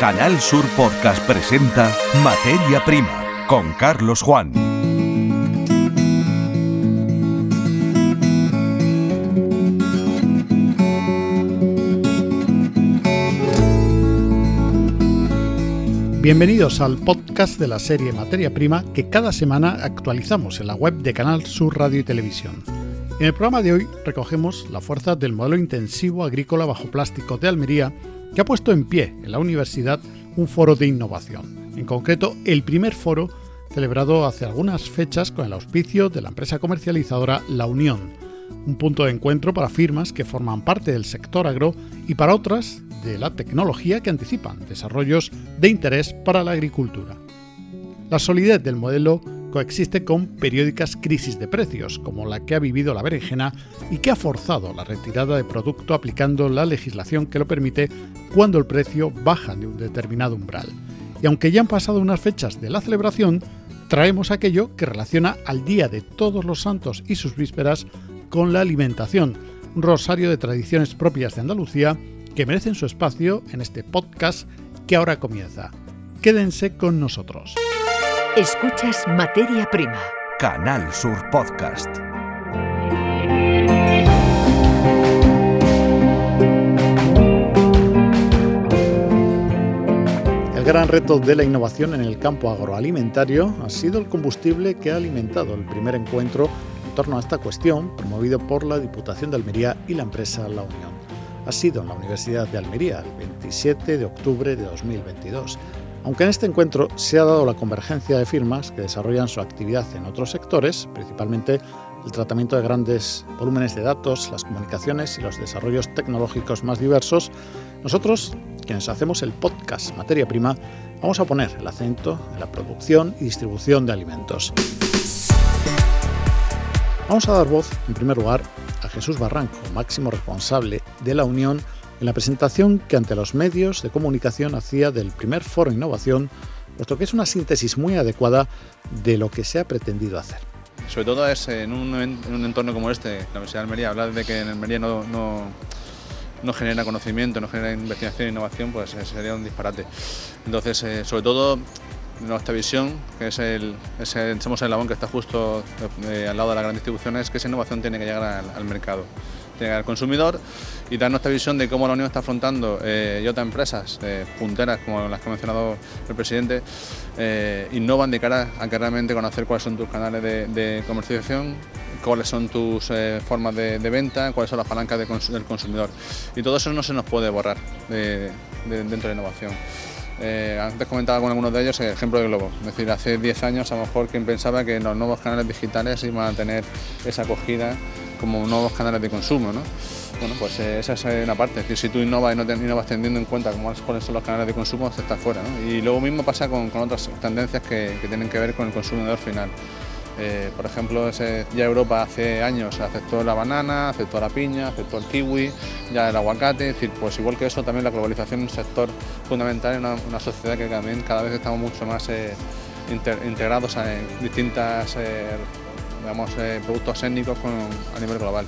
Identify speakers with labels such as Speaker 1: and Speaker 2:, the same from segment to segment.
Speaker 1: Canal Sur Podcast presenta Materia Prima con Carlos Juan.
Speaker 2: Bienvenidos al podcast de la serie Materia Prima que cada semana actualizamos en la web de Canal Sur Radio y Televisión. En el programa de hoy recogemos la fuerza del modelo intensivo agrícola bajo plástico de Almería que ha puesto en pie en la universidad un foro de innovación. En concreto, el primer foro celebrado hace algunas fechas con el auspicio de la empresa comercializadora La Unión, un punto de encuentro para firmas que forman parte del sector agro y para otras de la tecnología que anticipan desarrollos de interés para la agricultura. La solidez del modelo coexiste con periódicas crisis de precios, como la que ha vivido la berenjena y que ha forzado la retirada de producto aplicando la legislación que lo permite cuando el precio baja de un determinado umbral. Y aunque ya han pasado unas fechas de la celebración, traemos aquello que relaciona al Día de Todos los Santos y sus vísperas con la alimentación, un rosario de tradiciones propias de Andalucía que merecen su espacio en este podcast que ahora comienza. Quédense con nosotros.
Speaker 3: Escuchas Materia Prima.
Speaker 1: Canal Sur Podcast.
Speaker 2: El gran reto de la innovación en el campo agroalimentario ha sido el combustible que ha alimentado el primer encuentro en torno a esta cuestión, promovido por la Diputación de Almería y la empresa La Unión. Ha sido en la Universidad de Almería el 27 de octubre de 2022. Aunque en este encuentro se ha dado la convergencia de firmas que desarrollan su actividad en otros sectores, principalmente el tratamiento de grandes volúmenes de datos, las comunicaciones y los desarrollos tecnológicos más diversos, nosotros, quienes hacemos el podcast Materia Prima, vamos a poner el acento en la producción y distribución de alimentos. Vamos a dar voz, en primer lugar, a Jesús Barranco, máximo responsable de la Unión, en la presentación que ante los medios de comunicación hacía del primer foro Innovación, puesto que es una síntesis muy adecuada de lo que se ha pretendido hacer.
Speaker 4: Sobre todo es en un, en un entorno como este, la Universidad de Almería, hablar de que en Almería no, no, no genera conocimiento, no genera investigación e innovación, pues eh, sería un disparate. Entonces, eh, sobre todo nuestra visión, que es el, es el somos el que está justo eh, al lado de la gran distribución, es que esa innovación tiene que llegar al, mercado, al consumidor y dar nuestra visión de cómo la Unión está afrontando eh, y otras empresas eh, punteras, como las que ha mencionado el presidente, eh, innovan de cara a que realmente conocer cuáles son tus canales de, comercialización, cuáles son tus eh, formas de, venta, cuáles son las palancas del consumidor. Y todo eso no se nos puede borrar de, dentro de innovación. Eh, antes comentaba con algunos de ellos el ejemplo de Globo. Es decir, hace 10 años a lo mejor quien pensaba que los nuevos canales digitales iban a tener esa acogida como nuevos canales de consumo. ¿no? Bueno, pues eh, esa es una parte. Decir, si tú innovas y no, te, y no vas teniendo en cuenta cómo, cuáles son los canales de consumo, estás fuera. Y luego mismo pasa con, otras tendencias que, tienen que ver con el consumidor final. Eh, por ejemplo, ya Europa hace años aceptó la banana, aceptó la piña, aceptó el kiwi, ya el aguacate, es decir, pues igual que eso también la globalización es un sector fundamental en una, sociedad que también cada vez estamos mucho más eh, integrados en distintas eh, digamos, eh, productos étnicos a nivel global.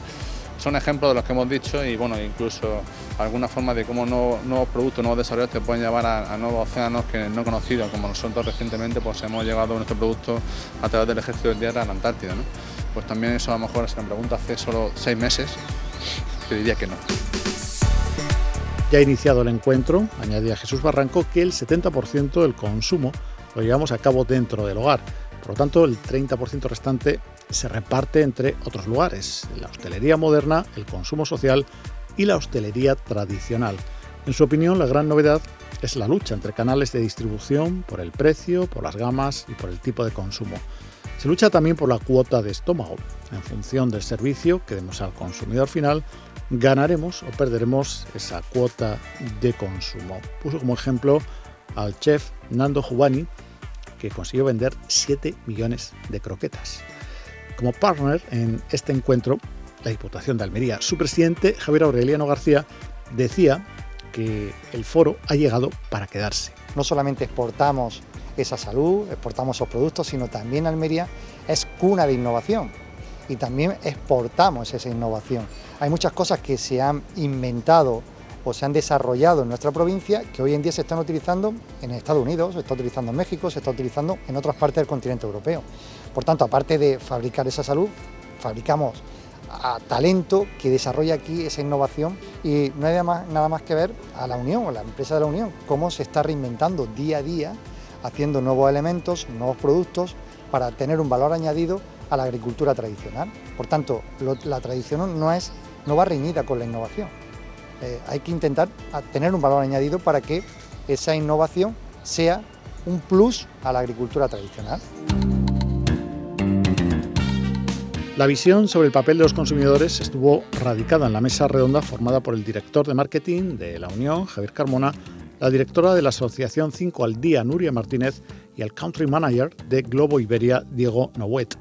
Speaker 4: Son ejemplos de los que hemos dicho y bueno, incluso alguna forma de cómo nuevos productos, nuevos desarrollos te pueden llevar a, nuevos océanos que no conocidos, como nosotros recientemente pues hemos llegado nuestro producto a través del ejército de tierra a la Antártida. Pues también eso a lo mejor se me pregunta hace solo seis meses, te diría que no.
Speaker 2: Ya iniciado el encuentro, añadía Jesús Barranco, que el 70% del consumo lo llevamos a cabo dentro del hogar. Por lo tanto, el 30% restante se reparte entre otros lugares, la hostelería moderna, el consumo social y la hostelería tradicional. En su opinión, la gran novedad es la lucha entre canales de distribución por el precio, por las gamas y por el tipo de consumo. Se lucha también por la cuota de estómago. En función del servicio que demos al consumidor final, ganaremos o perderemos esa cuota de consumo. Puso como ejemplo al chef Nando Jubani, que consiguió vender 7 millones de croquetas. Como partner en este encuentro, la Diputación de Almería, su presidente Javier Aureliano García decía que el foro ha llegado para quedarse.
Speaker 5: No solamente exportamos esa salud, exportamos esos productos, sino también Almería es cuna de innovación y también exportamos esa innovación. Hay muchas cosas que se han inventado o se han desarrollado en nuestra provincia que hoy en día se están utilizando en Estados Unidos, se está utilizando en México, se está utilizando en otras partes del continente europeo. Por tanto, aparte de fabricar esa salud, fabricamos a talento que desarrolla aquí esa innovación y no hay nada más, nada más que ver a la Unión, a la empresa de la Unión, cómo se está reinventando día a día, haciendo nuevos elementos, nuevos productos para tener un valor añadido a la agricultura tradicional. Por tanto, la tradición no, es, no va reñida con la innovación. Eh, hay que intentar tener un valor añadido para que esa innovación sea un plus a la agricultura tradicional.
Speaker 2: La visión sobre el papel de los consumidores estuvo radicada en la mesa redonda formada por el director de marketing de la Unión, Javier Carmona, la directora de la Asociación 5 al Día, Nuria Martínez, y el country manager de Globo Iberia, Diego Nowet.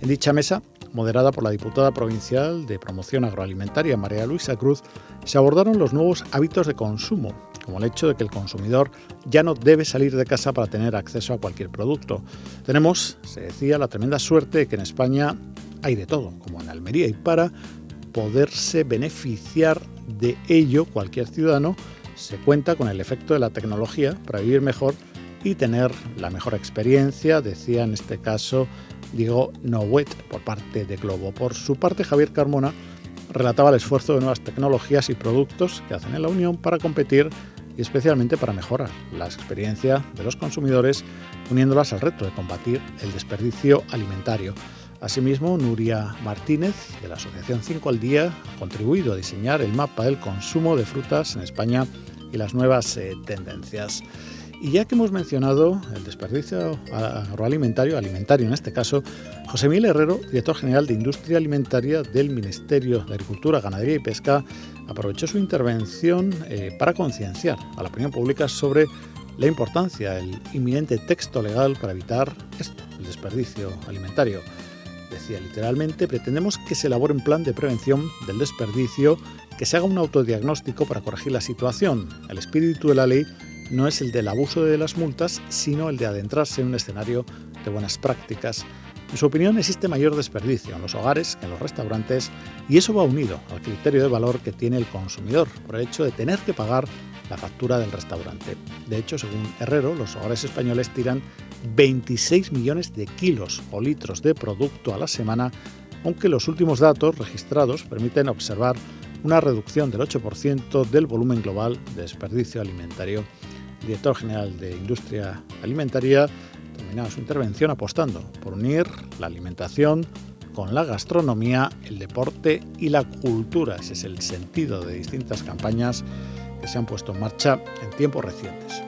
Speaker 2: En dicha mesa, moderada por la diputada provincial de Promoción Agroalimentaria, María Luisa Cruz, se abordaron los nuevos hábitos de consumo, como el hecho de que el consumidor ya no debe salir de casa para tener acceso a cualquier producto. Tenemos, se decía, la tremenda suerte de que en España hay de todo, como en Almería, y para poderse beneficiar de ello cualquier ciudadano, se cuenta con el efecto de la tecnología para vivir mejor y tener la mejor experiencia, decía en este caso Diego Nowet por parte de Globo. Por su parte, Javier Carmona relataba el esfuerzo de nuevas tecnologías y productos que hacen en la Unión para competir y especialmente para mejorar la experiencia de los consumidores, uniéndolas al reto de combatir el desperdicio alimentario. Asimismo, Nuria Martínez, de la Asociación 5 al Día, ha contribuido a diseñar el mapa del consumo de frutas en España y las nuevas eh, tendencias. Y ya que hemos mencionado el desperdicio agroalimentario, alimentario en este caso, José Miguel Herrero, director general de Industria Alimentaria del Ministerio de Agricultura, Ganadería y Pesca, aprovechó su intervención eh, para concienciar a la opinión pública sobre la importancia del inminente texto legal para evitar esto, el desperdicio alimentario decía literalmente, pretendemos que se elabore un plan de prevención del desperdicio, que se haga un autodiagnóstico para corregir la situación. El espíritu de la ley no es el del abuso de las multas, sino el de adentrarse en un escenario de buenas prácticas. En su opinión existe mayor desperdicio en los hogares que en los restaurantes y eso va unido al criterio de valor que tiene el consumidor por el hecho de tener que pagar la factura del restaurante. De hecho, según Herrero, los hogares españoles tiran 26 millones de kilos o litros de producto a la semana, aunque los últimos datos registrados permiten observar una reducción del 8% del volumen global de desperdicio alimentario. Director general de Industria Alimentaria terminaba su intervención apostando por unir la alimentación con la gastronomía, el deporte y la cultura. Ese es el sentido de distintas campañas que se han puesto en marcha en tiempos recientes.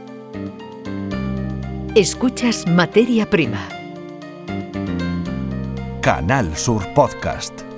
Speaker 3: Escuchas Materia Prima.
Speaker 1: Canal Sur Podcast.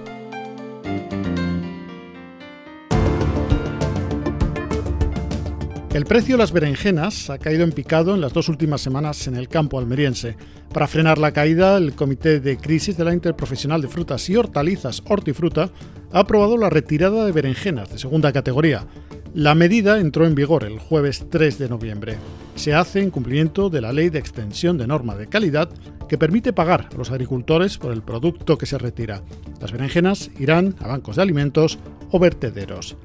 Speaker 2: El precio de las berenjenas ha caído en picado en las dos últimas semanas en el campo almeriense. Para frenar la caída, el Comité de Crisis de la Interprofesional de Frutas y Hortalizas Hortifruta ha aprobado la retirada de berenjenas de segunda categoría. La medida entró en vigor el jueves 3 de noviembre. Se hace en cumplimiento de la Ley de Extensión de Norma de Calidad que permite pagar a los agricultores por el producto que se retira. Las berenjenas irán a bancos de alimentos o vertederos.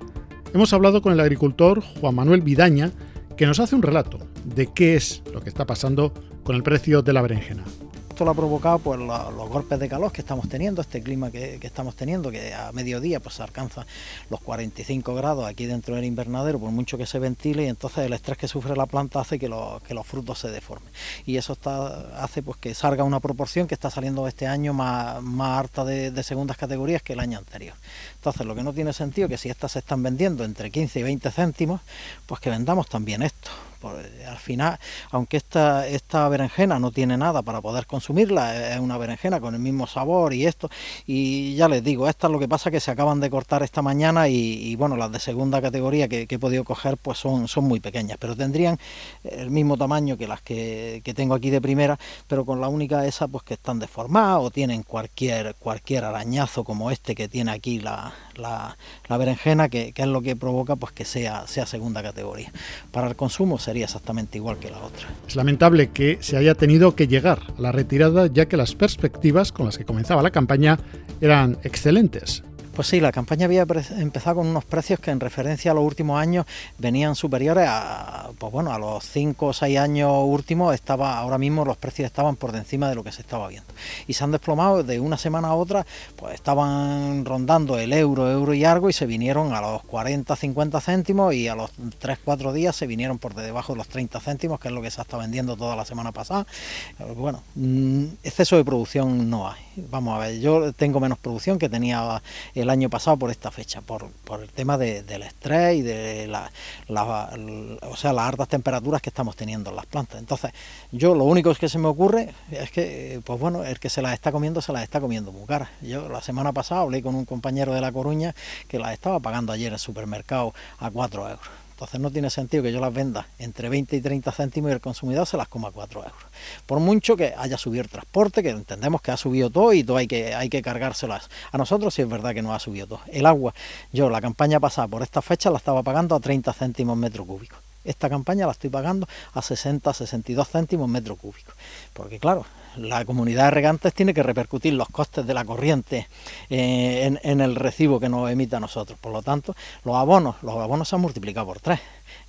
Speaker 2: Hemos hablado con el agricultor Juan Manuel Vidaña, que nos hace un relato de qué es lo que está pasando con el precio de la berenjena
Speaker 6: esto lo ha provocado pues, los, golpes de calor que estamos teniendo, este clima que, estamos teniendo, que a mediodía pues alcanza los 45 grados aquí dentro del invernadero, por mucho que se ventile, y entonces el estrés que sufre la planta hace que, los frutos se deformen. Y eso hace pues que salga una proporción que está saliendo este año más, alta de, de segundas categorías que el año anterior. Entonces lo que no tiene sentido es que si estas se están vendiendo entre 15 y 20 céntimos, pues que vendamos también esto. Pues, al final, aunque esta, esta berenjena no tiene nada para poder consumirla, es una berenjena con el mismo sabor y esto, y ya les digo, esta es lo que pasa que se acaban de cortar esta mañana y, bueno, las de segunda categoría que, he podido coger pues son, son muy pequeñas, pero tendrían el mismo tamaño que las que, tengo aquí de primera, pero con la única esa pues que están deformadas o tienen cualquier, cualquier arañazo como este que tiene aquí la, la, berenjena, que, es lo que provoca pues que sea, sea segunda categoría. Para el consumo exactamente igual que la otra.
Speaker 2: Es lamentable que se haya tenido que llegar a la retirada ya que las perspectivas con las que comenzaba la campaña eran excelentes.
Speaker 6: Pues sí, la campaña había empezado con unos precios que en referencia a los últimos años venían superiores a, pues bueno, a los 5 o 6 años últimos, estaba, ahora mismo los precios estaban por encima de lo que se estaba viendo. Y se han desplomado de una semana a otra, pues estaban rondando el euro, euro y algo y se vinieron a los 40, 50 céntimos y a los 3, 4 días se vinieron por debajo de los 30 céntimos, que es lo que se ha estado vendiendo toda la semana pasada. Eh, bueno, mm, exceso de producción no hay. Vamos a ver, yo tengo menos producción que tenía el año pasado por esta fecha, por, el tema del estrés y de la, o sea, las altas temperaturas que estamos teniendo en las plantas. Entonces, yo lo único que se me ocurre es que, pues bueno, el que se las está comiendo, se las está comiendo muy caras. Yo la semana pasada hablé con un compañero de La Coruña que las estaba pagando ayer en el supermercado a 4 euros. Entonces no tiene sentido que yo las venda entre 20 y 30 céntimos y el consumidor se las coma a 4 euros. Por mucho que haya subido el transporte, que entendemos que ha subido todo y todo hay que, hay que cargárselas. A nosotros sí es verdad que no ha subido todo. El agua, yo la campaña pasada por esta fecha la estaba pagando a 30 céntimos metro cúbico. Esta campaña la estoy pagando a 60, 62 céntimos metro cúbico. Porque claro, la comunidad de regantes tiene que repercutir los costes de la corriente eh, en, el recibo que nos emite a nosotros. Por lo tanto, los abonos, los abonos se han multiplicado por tres.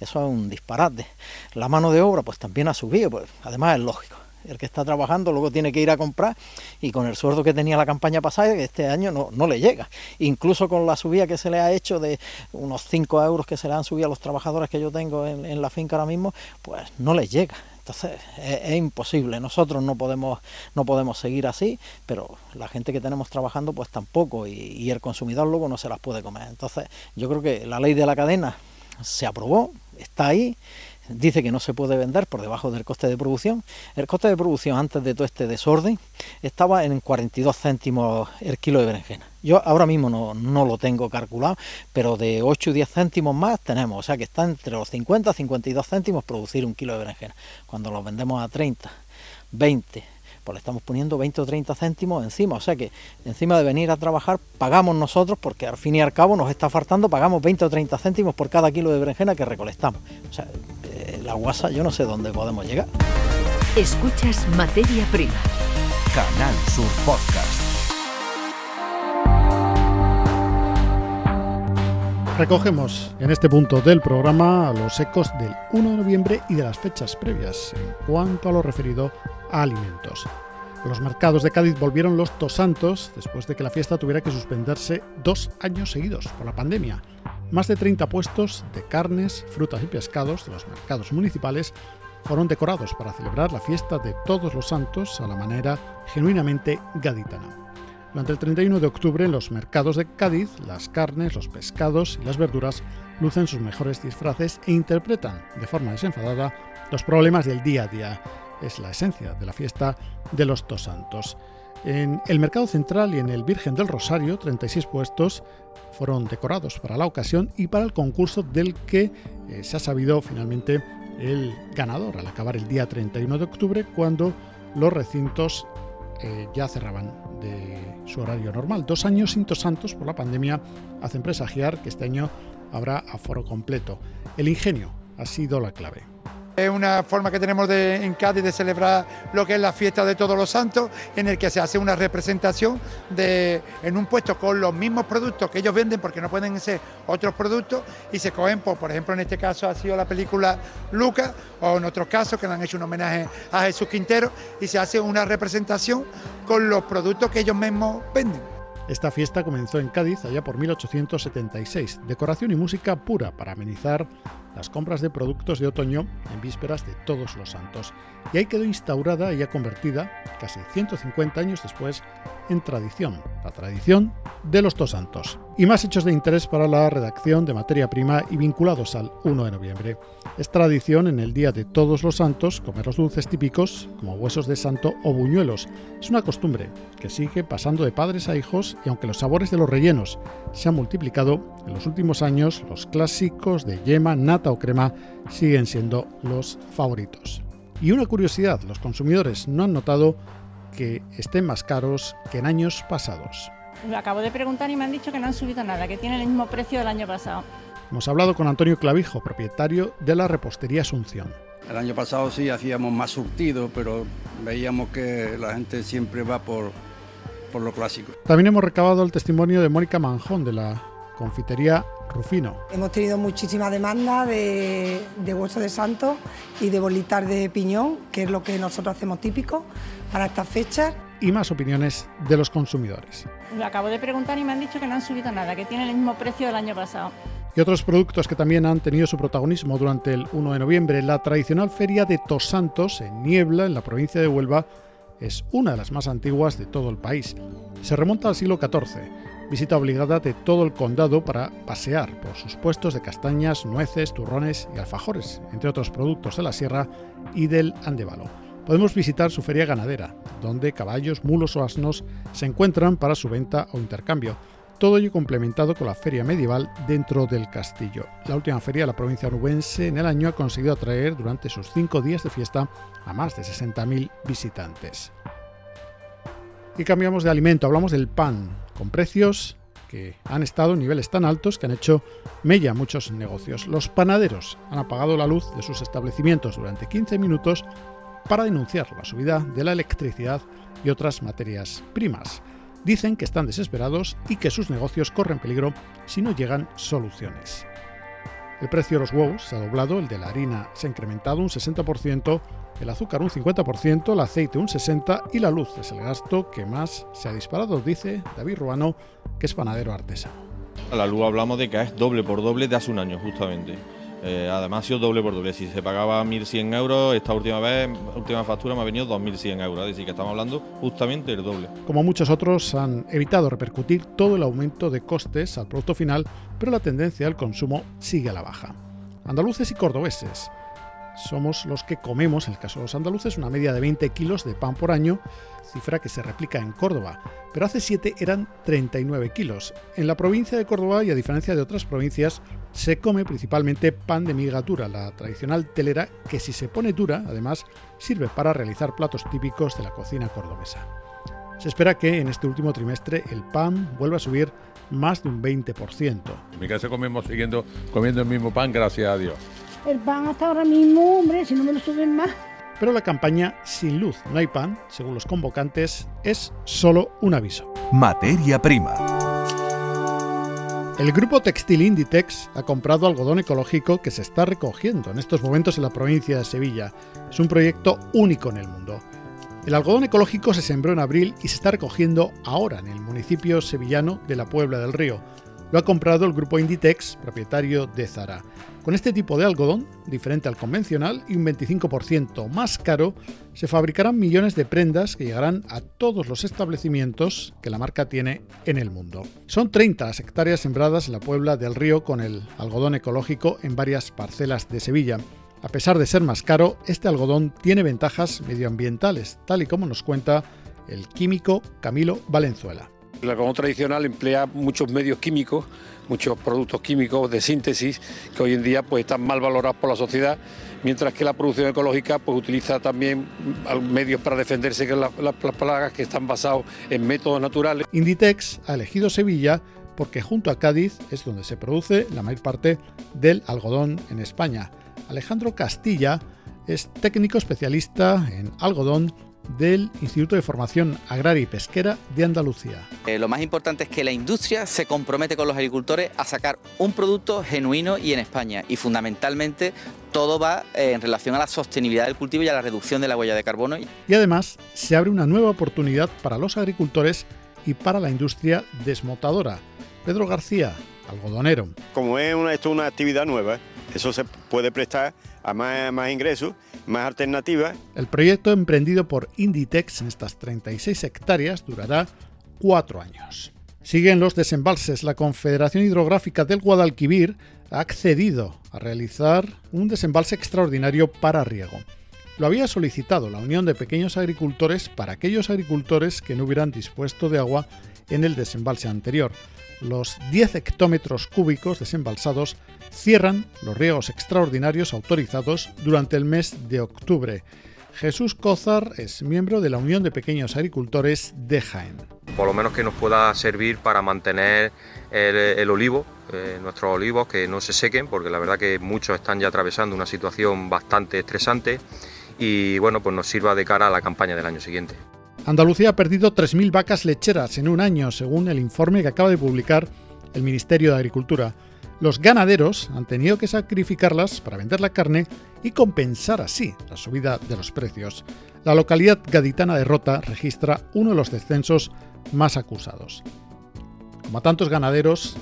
Speaker 6: Eso es un disparate. La mano de obra pues también ha subido, pues además es lógico. El que está trabajando luego tiene que ir a comprar y con el sueldo que tenía la campaña pasada, este año no, no le llega. Incluso con la subida que se le ha hecho de unos 5 euros que se le han subido a los trabajadores que yo tengo en, la finca ahora mismo, pues no les llega. Entonces es, imposible, nosotros no podemos, no podemos seguir así, pero la gente que tenemos trabajando pues tampoco y el consumidor luego no se las puede comer. Entonces yo creo que la ley de la cadena se aprobó, está ahí, dice que no se puede vender por debajo del coste de producción. El coste de producción antes de todo este desorden estaba en 42 céntimos el kilo de berenjena. Yo ahora mismo no, lo tengo calculado, pero de 8 o 10 céntimos más tenemos, o sea que está entre los 50 y 52 céntimos producir un kilo de berenjena. Cuando lo vendemos a 30, 20, pues le estamos poniendo 20 o 30 céntimos encima. O sea que encima de venir a trabajar, pagamos nosotros, porque al fin y al cabo nos está faltando, pagamos 20 o 30 céntimos por cada kilo de berenjena que recolectamos. O sea, la guasa yo no sé dónde podemos llegar.
Speaker 3: Escuchas Materia Prima.
Speaker 1: Canal Sur Podcast.
Speaker 2: Recogemos en este punto del programa los ecos del 1 de noviembre y de las fechas previas en cuanto a lo referido a alimentos. los mercados de Cádiz volvieron los Tosantos después de que la fiesta tuviera que suspenderse dos años seguidos por la pandemia. Más de 30 puestos de carnes, frutas y pescados de los mercados municipales fueron decorados para celebrar la fiesta de todos los santos a la manera genuinamente gaditana. Durante el 31 de octubre en los mercados de Cádiz, las carnes, los pescados y las verduras lucen sus mejores disfraces e interpretan de forma desenfadada los problemas del día a día. Es la esencia de la fiesta de los dos santos. En el Mercado Central y en el Virgen del Rosario, 36 puestos fueron decorados para la ocasión y para el concurso del que eh, se ha sabido finalmente el ganador al acabar el día 31 de octubre cuando los recintos eh, ya cerraban de su horario normal. Dos años Santos por la pandemia hacen presagiar que este año habrá aforo completo. El ingenio ha sido la clave.
Speaker 7: Es una forma que tenemos de, en Cádiz de celebrar lo que es la fiesta de todos los santos, en el que se hace una representación de, en un puesto con los mismos productos que ellos venden, porque no pueden ser otros productos, y se cogen, pues, por ejemplo, en este caso ha sido la película Lucas, o en otros casos que le han hecho un homenaje a Jesús Quintero, y se hace una representación con los productos que ellos mismos venden.
Speaker 2: Esta fiesta comenzó en Cádiz allá por 1876, decoración y música pura para amenizar las compras de productos de otoño en vísperas de Todos los Santos. Y ahí quedó instaurada y ya convertida, casi 150 años después, en tradición, la tradición de los dos santos. Y más hechos de interés para la redacción de materia prima y vinculados al 1 de noviembre. Es tradición en el Día de Todos los Santos comer los dulces típicos, como huesos de santo o buñuelos. Es una costumbre que sigue pasando de padres a hijos y aunque los sabores de los rellenos se han multiplicado, en los últimos años los clásicos de yema, nata o crema siguen siendo los favoritos. Y una curiosidad, los consumidores no han notado que estén más caros que en años pasados.
Speaker 8: Me acabo de preguntar y me han dicho que no han subido nada, que tienen el mismo precio del año pasado.
Speaker 2: Hemos hablado con Antonio Clavijo, propietario de la repostería Asunción.
Speaker 9: El año pasado sí hacíamos más surtido, pero veíamos que la gente siempre va por, por lo clásico.
Speaker 2: También hemos recabado el testimonio de Mónica Manjón de la confitería Rufino.
Speaker 10: Hemos tenido muchísima demanda de, de hueso de santo y de bolitas de piñón, que es lo que nosotros hacemos típico para estas fechas.
Speaker 2: Y más opiniones de los consumidores.
Speaker 8: Lo acabo de preguntar y me han dicho que no han subido nada, que tienen el mismo precio del año pasado.
Speaker 2: Y otros productos que también han tenido su protagonismo durante el 1 de noviembre, la tradicional feria de Tosantos en Niebla, en la provincia de Huelva, es una de las más antiguas de todo el país. Se remonta al siglo XIV, visita obligada de todo el condado para pasear por sus puestos de castañas, nueces, turrones y alfajores, entre otros productos de la sierra y del Andévalo. Podemos visitar su feria ganadera, donde caballos, mulos o asnos se encuentran para su venta o intercambio. Todo ello complementado con la feria medieval dentro del castillo. La última feria de la provincia onubense en el año ha conseguido atraer durante sus cinco días de fiesta a más de 60.000 visitantes. Y cambiamos de alimento, hablamos del pan, con precios que han estado en niveles tan altos que han hecho mella muchos negocios. Los panaderos han apagado la luz de sus establecimientos durante 15 minutos para denunciar la subida de la electricidad y otras materias primas. Dicen que están desesperados y que sus negocios corren peligro si no llegan soluciones. El precio de los huevos se ha doblado, el de la harina se ha incrementado un 60%, el azúcar un 50%, el aceite un 60% y la luz es el gasto que más se ha disparado, dice David Ruano, que es panadero artesano.
Speaker 11: A la luz hablamos de que es doble por doble de hace un año justamente. Eh, además ha sido doble por doble. Si se pagaba 1.100 euros, esta última vez, última factura me ha venido 2.100 euros. Es decir, que estamos hablando justamente del doble.
Speaker 2: Como muchos otros, han evitado repercutir todo el aumento de costes al producto final, pero la tendencia al consumo sigue a la baja. Andaluces y cordobeses somos los que comemos, en el caso de los andaluces, una media de 20 kilos de pan por año, cifra que se replica en Córdoba, pero hace 7 eran 39 kilos. En la provincia de Córdoba, y a diferencia de otras provincias, se come principalmente pan de miga dura, la tradicional telera que si se pone dura, además, sirve para realizar platos típicos de la cocina cordobesa. Se espera que en este último trimestre el pan vuelva a subir más de un 20%.
Speaker 12: En mi casa comemos siguiendo comiendo el mismo pan, gracias a Dios.
Speaker 13: El pan hasta ahora mismo, hombre, si no me lo suben más.
Speaker 2: Pero la campaña Sin luz no hay pan, según los convocantes, es solo un aviso.
Speaker 1: Materia prima.
Speaker 2: El grupo textil Inditex ha comprado algodón ecológico que se está recogiendo en estos momentos en la provincia de Sevilla. Es un proyecto único en el mundo. El algodón ecológico se sembró en abril y se está recogiendo ahora en el municipio sevillano de la Puebla del Río. Lo ha comprado el grupo Inditex, propietario de Zara. Con este tipo de algodón, diferente al convencional y un 25% más caro, se fabricarán millones de prendas que llegarán a todos los establecimientos que la marca tiene en el mundo. Son 30 las hectáreas sembradas en la Puebla del Río con el algodón ecológico en varias parcelas de Sevilla. A pesar de ser más caro, este algodón tiene ventajas medioambientales, tal y como nos cuenta el químico Camilo Valenzuela.
Speaker 14: El algodón tradicional emplea muchos medios químicos, muchos productos químicos de síntesis que hoy en día pues, están mal valorados por la sociedad, mientras que la producción ecológica pues, utiliza también medios para defenderse de las, las plagas que están basados en métodos naturales.
Speaker 2: Inditex ha elegido Sevilla porque junto a Cádiz es donde se produce la mayor parte del algodón en España. Alejandro Castilla es técnico especialista en algodón del Instituto de Formación Agraria y Pesquera de Andalucía.
Speaker 15: Eh, lo más importante es que la industria se compromete con los agricultores a sacar un producto genuino y en España. Y fundamentalmente todo va eh, en relación a la sostenibilidad del cultivo y a la reducción de la huella de carbono.
Speaker 2: Y además se abre una nueva oportunidad para los agricultores y para la industria desmotadora. Pedro García, algodonero.
Speaker 16: Como es una, esto es una actividad nueva, eso se puede prestar más ingresos, más alternativas.
Speaker 2: El proyecto emprendido por Inditex en estas 36 hectáreas durará cuatro años. Siguen los desembalses. La Confederación Hidrográfica del Guadalquivir ha accedido a realizar un desembalse extraordinario para riego. Lo había solicitado la Unión de Pequeños Agricultores para aquellos agricultores que no hubieran dispuesto de agua en el desembalse anterior. Los 10 hectómetros cúbicos desembalsados cierran los riegos extraordinarios autorizados durante el mes de octubre. Jesús Cózar es miembro de la Unión de Pequeños Agricultores de Jaén.
Speaker 17: Por lo menos que nos pueda servir para mantener el, olivo, eh, nuestros olivos, que no se sequen, porque la verdad que muchos están ya atravesando una situación bastante estresante y bueno, pues nos sirva de cara a la campaña del año siguiente.
Speaker 2: Andalucía ha perdido 3.000 vacas lecheras en un año, según el informe que acaba de publicar el Ministerio de Agricultura. Los ganaderos han tenido que sacrificarlas para vender la carne y compensar así la subida de los precios. La localidad gaditana de Rota registra uno de los descensos más acusados. Como a tantos ganaderos,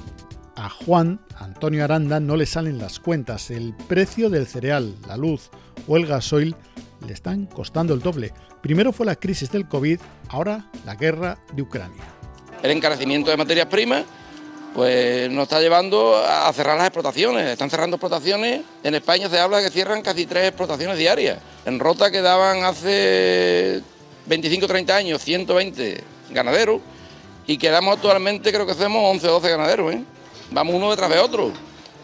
Speaker 2: a Juan Antonio Aranda no le salen las cuentas. El precio del cereal, la luz o el gasoil le están costando el doble. Primero fue la crisis del COVID, ahora la guerra de Ucrania.
Speaker 9: El encarecimiento de materias primas pues nos está llevando a cerrar las explotaciones. Están cerrando explotaciones. En España se habla de que cierran casi tres explotaciones diarias. En Rota quedaban hace 25 30 años 120 ganaderos y quedamos actualmente, creo que hacemos 11 o 12 ganaderos. ¿eh? Vamos uno detrás de otro.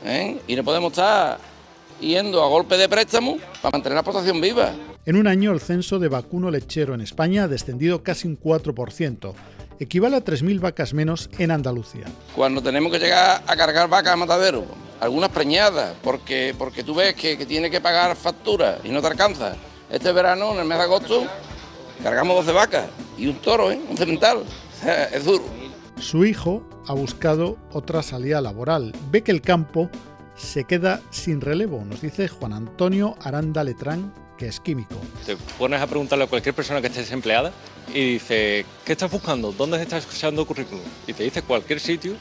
Speaker 9: ¿eh? Y no podemos estar yendo a golpe de préstamo para mantener la explotación viva.
Speaker 2: En un año el censo de vacuno lechero en España ha descendido casi un 4%. Equivale a 3.000 vacas menos en Andalucía.
Speaker 9: Cuando tenemos que llegar a cargar vacas a matadero, algunas preñadas, porque, porque tú ves que, que tiene que pagar facturas y no te alcanza. Este verano, en el mes de agosto, cargamos 12 vacas y un toro, ¿eh? un cemental. es duro.
Speaker 2: Su hijo ha buscado otra salida laboral. Ve que el campo se queda sin relevo, nos dice Juan Antonio Aranda Letrán, que es químico.
Speaker 18: Te pones a preguntarle a cualquier persona que esté desempleada y dice, ¿qué estás buscando? ¿Dónde estás echando currículum? Y te dice cualquier sitio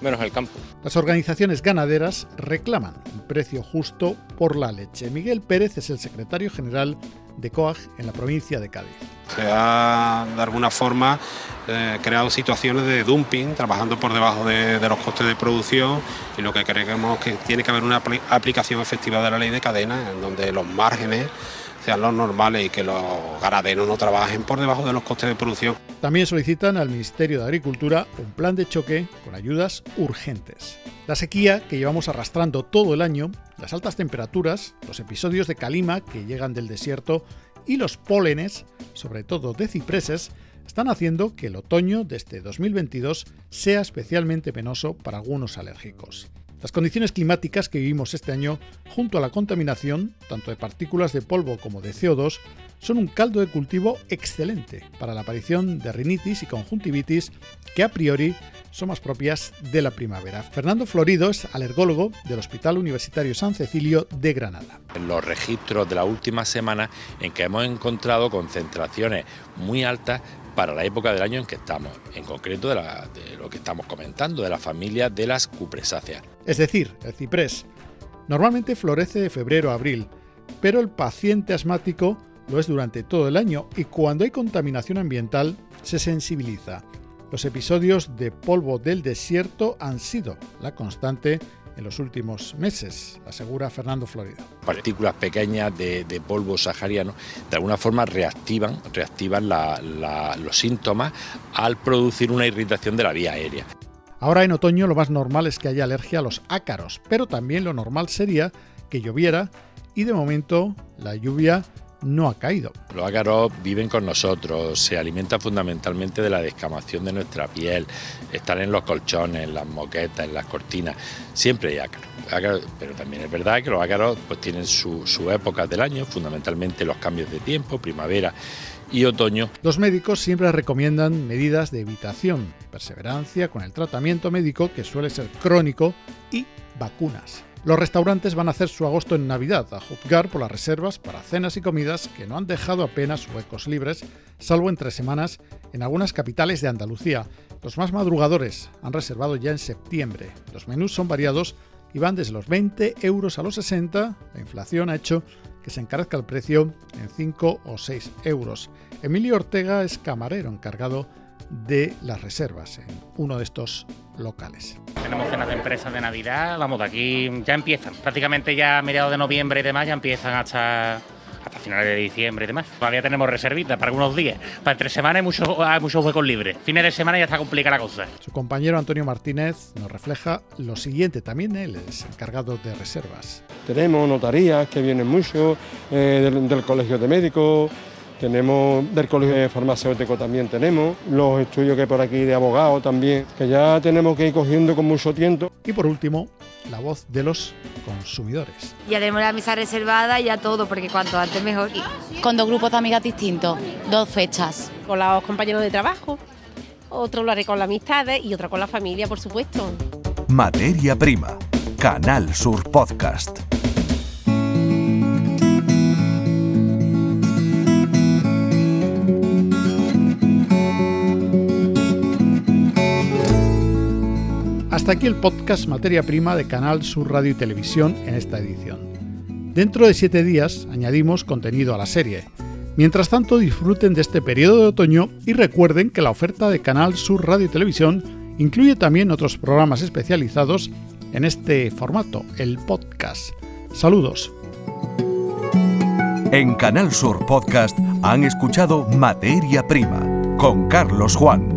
Speaker 18: menos el campo.
Speaker 2: Las organizaciones ganaderas reclaman un precio justo por la leche. Miguel Pérez es el secretario general de COAG en la provincia de Cádiz.
Speaker 19: Se ha de alguna forma eh, creado situaciones de dumping, trabajando por debajo de, de, los costes de producción y lo que creemos que tiene que haber una aplicación efectiva de la ley de cadena en donde los márgenes sean los normales y que los ganaderos no trabajen por debajo de los costes de producción.
Speaker 2: También solicitan al Ministerio de Agricultura un plan de choque con ayudas urgentes. La sequía que llevamos arrastrando todo el año, las altas temperaturas, los episodios de calima que llegan del desierto y los pólenes, sobre todo de cipreses, están haciendo que el otoño de este 2022 sea especialmente penoso para algunos alérgicos. Las condiciones climáticas que vivimos este año, junto a la contaminación, tanto de partículas de polvo como de CO2, son un caldo de cultivo excelente para la aparición de rinitis y conjuntivitis que a priori son más propias de la primavera. Fernando Florido es alergólogo del Hospital Universitario San Cecilio de Granada.
Speaker 20: En los registros de la última semana en que hemos encontrado concentraciones muy altas para la época del año en que estamos, en concreto de, la, de lo que estamos comentando, de la familia de las cupresáceas.
Speaker 2: Es decir, el ciprés. Normalmente florece de febrero a abril, pero el paciente asmático lo es durante todo el año y cuando hay contaminación ambiental se sensibiliza. Los episodios de polvo del desierto han sido la constante en los últimos meses, asegura Fernando Florido.
Speaker 20: Partículas pequeñas de, de polvo sahariano de alguna forma reactivan, reactivan la, la, los síntomas al producir una irritación de la vía aérea.
Speaker 2: Ahora en otoño lo más normal es que haya alergia a los ácaros, pero también lo normal sería que lloviera y de momento la lluvia no ha caído.
Speaker 20: Los ácaros viven con nosotros, se alimentan fundamentalmente de la descamación de nuestra piel, están en los colchones, en las moquetas, en las cortinas, siempre hay ácaros. ácaros pero también es verdad que los ácaros pues, tienen su, su época del año, fundamentalmente los cambios de tiempo, primavera y otoño.
Speaker 2: Los médicos siempre recomiendan medidas de evitación, perseverancia con el tratamiento médico que suele ser crónico y vacunas. Los restaurantes van a hacer su agosto en Navidad, a juzgar por las reservas para cenas y comidas que no han dejado apenas huecos libres, salvo entre semanas en algunas capitales de Andalucía. Los más madrugadores han reservado ya en septiembre. Los menús son variados y van desde los 20 euros a los 60. La inflación ha hecho que se encarezca el precio en 5 o 6 euros. Emilio Ortega es camarero encargado las reservas en uno de estos locales.
Speaker 21: Tenemos cenas de empresas de Navidad, vamos, de aquí ya empiezan. Prácticamente ya a mediados de noviembre y demás ya empiezan hasta, hasta finales de diciembre y demás. Todavía tenemos reservitas para algunos días. Para entre semanas hay muchos, hay muchos huecos libres. Fines de semana ya está complicada la cosa.
Speaker 2: Su compañero Antonio Martínez nos refleja lo siguiente. También él es encargado de reservas.
Speaker 22: Tenemos notarías que vienen mucho, eh, del, del colegio de médicos, tenemos del colegio farmacéutico también tenemos, los estudios que hay por aquí de abogados también, que ya tenemos que ir cogiendo con mucho tiempo.
Speaker 2: Y por último, la voz de los consumidores.
Speaker 23: Ya tenemos la mesa reservada y ya todo, porque cuanto antes mejor.
Speaker 24: Con dos grupos de amigas distintos, dos fechas.
Speaker 25: con los compañeros de trabajo, otro lo haré con las amistades y otro con la familia, por supuesto.
Speaker 1: Materia Prima, Canal Sur Podcast.
Speaker 2: Hasta aquí el podcast Materia Prima de Canal Sur Radio y Televisión en esta edición. Dentro de siete días añadimos contenido a la serie. Mientras tanto, disfruten de este periodo de otoño y recuerden que la oferta de Canal Sur Radio y Televisión incluye también otros programas especializados en este formato, el podcast. Saludos.
Speaker 1: En Canal Sur Podcast han escuchado Materia Prima con Carlos Juan.